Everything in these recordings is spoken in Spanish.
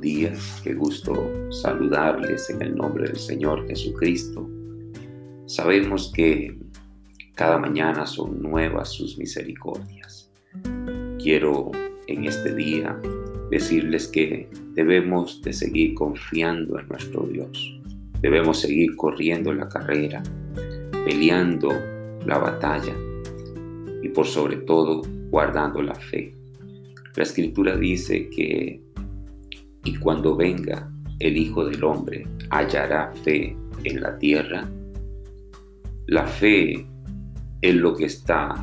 días, qué gusto saludarles en el nombre del Señor Jesucristo. Sabemos que cada mañana son nuevas sus misericordias. Quiero en este día decirles que debemos de seguir confiando en nuestro Dios. Debemos seguir corriendo la carrera, peleando la batalla y por sobre todo guardando la fe. La escritura dice que y cuando venga el Hijo del Hombre, hallará fe en la tierra. La fe es lo que está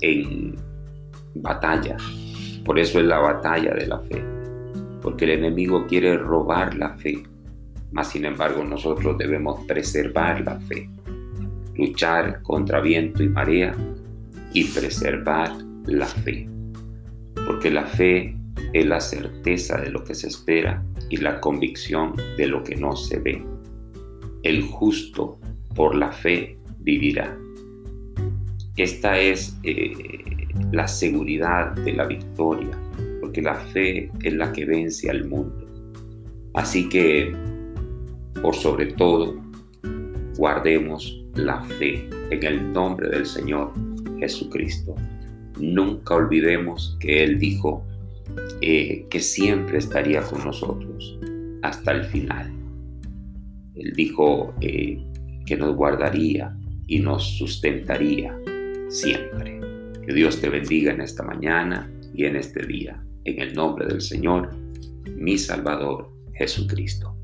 en batalla. Por eso es la batalla de la fe. Porque el enemigo quiere robar la fe. Mas sin embargo nosotros debemos preservar la fe. Luchar contra viento y marea y preservar la fe. Porque la fe es la certeza de lo que se espera y la convicción de lo que no se ve. El justo por la fe vivirá. Esta es eh, la seguridad de la victoria, porque la fe es la que vence al mundo. Así que, por sobre todo, guardemos la fe en el nombre del Señor Jesucristo. Nunca olvidemos que Él dijo, eh, que siempre estaría con nosotros hasta el final. Él dijo eh, que nos guardaría y nos sustentaría siempre. Que Dios te bendiga en esta mañana y en este día. En el nombre del Señor, mi Salvador Jesucristo.